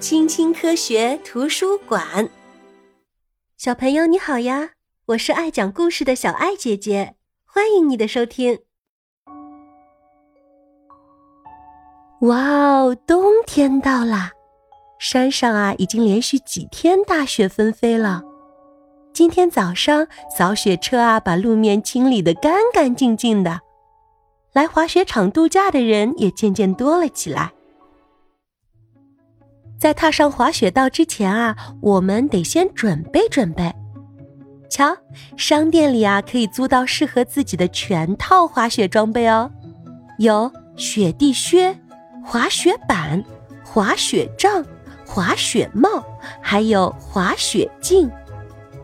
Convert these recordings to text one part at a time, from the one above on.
青青科学图书馆，小朋友你好呀！我是爱讲故事的小爱姐姐，欢迎你的收听。哇哦，冬天到啦！山上啊，已经连续几天大雪纷飞了。今天早上扫雪车啊，把路面清理的干干净净的。来滑雪场度假的人也渐渐多了起来。在踏上滑雪道之前啊，我们得先准备准备。瞧，商店里啊可以租到适合自己的全套滑雪装备哦，有雪地靴、滑雪板、滑雪杖、滑雪帽，还有滑雪镜。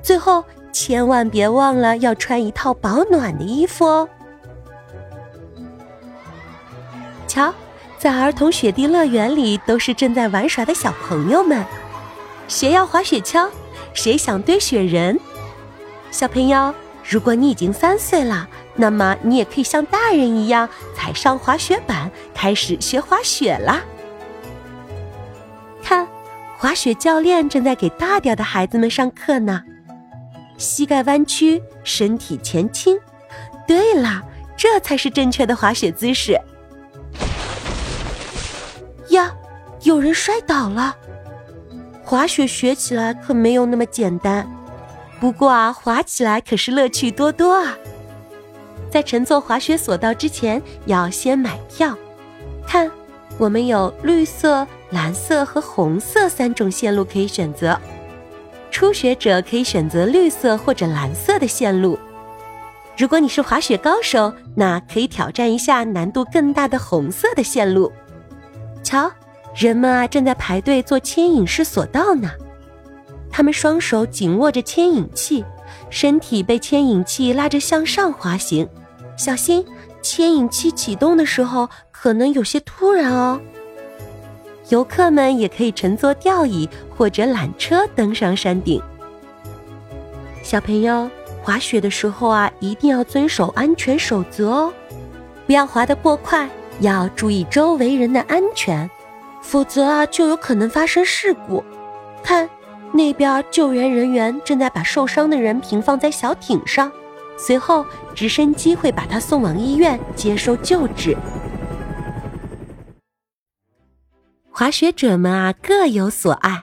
最后，千万别忘了要穿一套保暖的衣服哦。瞧，在儿童雪地乐园里，都是正在玩耍的小朋友们。谁要滑雪橇？谁想堆雪人？小朋友，如果你已经三岁了，那么你也可以像大人一样踩上滑雪板，开始学滑雪啦。看，滑雪教练正在给大点的孩子们上课呢。膝盖弯曲，身体前倾。对了，这才是正确的滑雪姿势。有人摔倒了！滑雪学起来可没有那么简单，不过啊，滑起来可是乐趣多多啊！在乘坐滑雪索道之前，要先买票。看，我们有绿色、蓝色和红色三种线路可以选择。初学者可以选择绿色或者蓝色的线路。如果你是滑雪高手，那可以挑战一下难度更大的红色的线路。瞧，人们啊正在排队做牵引式索道呢。他们双手紧握着牵引器，身体被牵引器拉着向上滑行。小心，牵引器启动的时候可能有些突然哦。游客们也可以乘坐吊椅或者缆车登上山顶。小朋友，滑雪的时候啊，一定要遵守安全守则哦，不要滑得过快。要注意周围人的安全，否则啊就有可能发生事故。看，那边救援人员正在把受伤的人平放在小艇上，随后直升机会把他送往医院接受救治。滑雪者们啊各有所爱，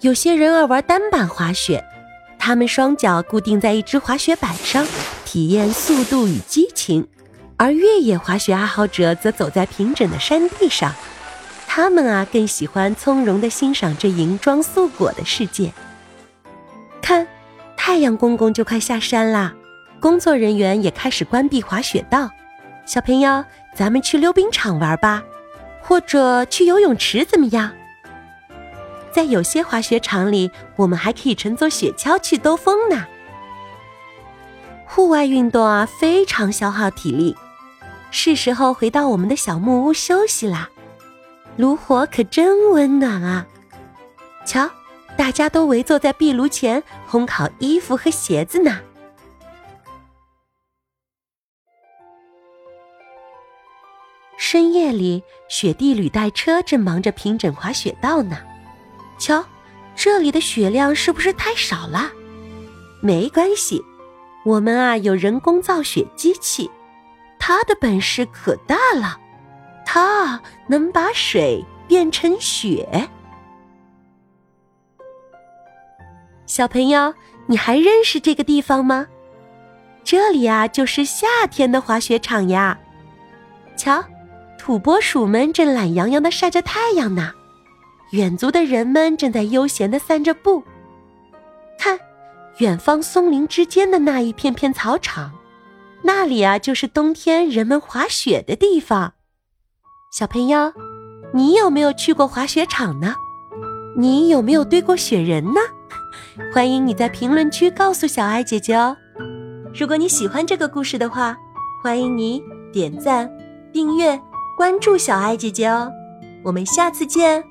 有些人爱玩单板滑雪，他们双脚固定在一只滑雪板上，体验速度与激情。而越野滑雪爱好者则走在平整的山地上，他们啊更喜欢从容地欣赏这银装素裹的世界。看，太阳公公就快下山啦，工作人员也开始关闭滑雪道。小朋友，咱们去溜冰场玩吧，或者去游泳池怎么样？在有些滑雪场里，我们还可以乘坐雪橇去兜风呢。户外运动啊，非常消耗体力。是时候回到我们的小木屋休息啦，炉火可真温暖啊！瞧，大家都围坐在壁炉前烘烤衣服和鞋子呢。深夜里，雪地履带车正忙着平整滑雪道呢。瞧，这里的雪量是不是太少了？没关系，我们啊有人工造雪机器。它的本事可大了，它能把水变成雪。小朋友，你还认识这个地方吗？这里啊，就是夏天的滑雪场呀。瞧，土拨鼠们正懒洋洋的晒着太阳呢，远足的人们正在悠闲的散着步。看，远方松林之间的那一片片草场。那里啊，就是冬天人们滑雪的地方。小朋友，你有没有去过滑雪场呢？你有没有堆过雪人呢？欢迎你在评论区告诉小爱姐姐哦。如果你喜欢这个故事的话，欢迎你点赞、订阅、关注小爱姐姐哦。我们下次见，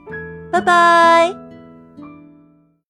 拜拜。